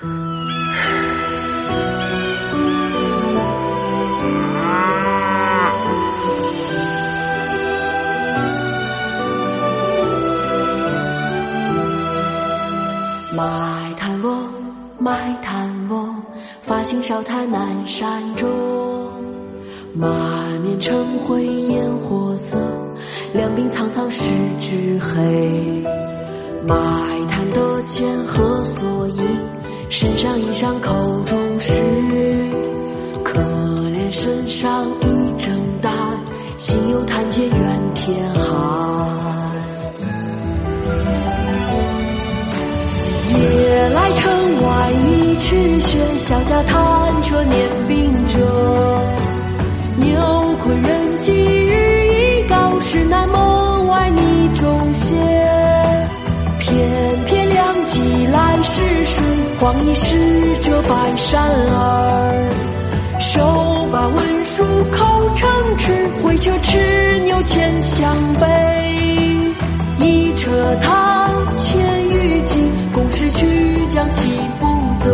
卖炭翁，卖炭翁，发现烧炭南山中。满面尘灰烟火色，两鬓苍苍十指黑。卖炭的钱何所依？身上衣裳口中食。可怜身上衣正单，心有炭贱怨天寒。夜来城外一尺雪，小家探车年兵者。牛困人饥日已高，时南黄衣使者拜山儿。手把文书口称敕，挥车驰牛牵向北。一车炭千余斤，共是曲江西不得。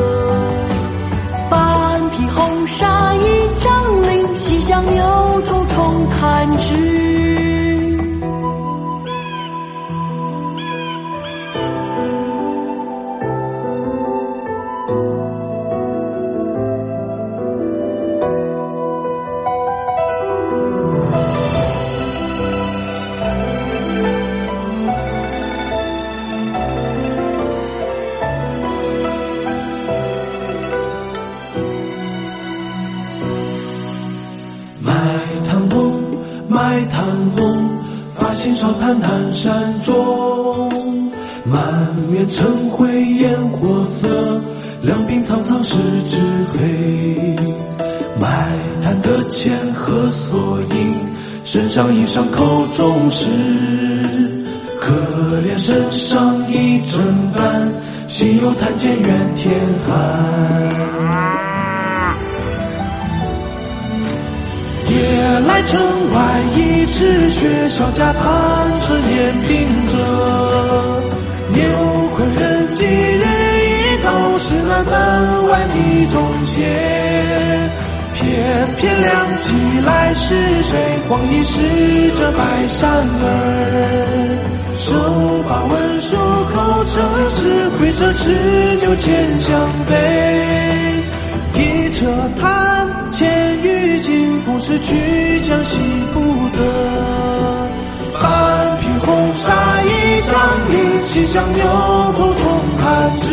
半匹红纱一张绫，西厢牛头重弹指。卖炭翁，卖炭翁，发现烧炭南山中。满面尘灰烟火色，两鬓苍苍十指黑。卖炭的钱何所依？身上衣裳口中食。可怜身上一正担，心有炭贱怨天寒。夜来城外一尺雪，小家探车年万里中歇。翩翩两骑来时谁？黄衣使者拜山儿。手把文书口称敕，会车驰牛牵向北。一车炭千余斤，共是曲江西不得。半匹红纱一张绫，西厢牛头重弹指。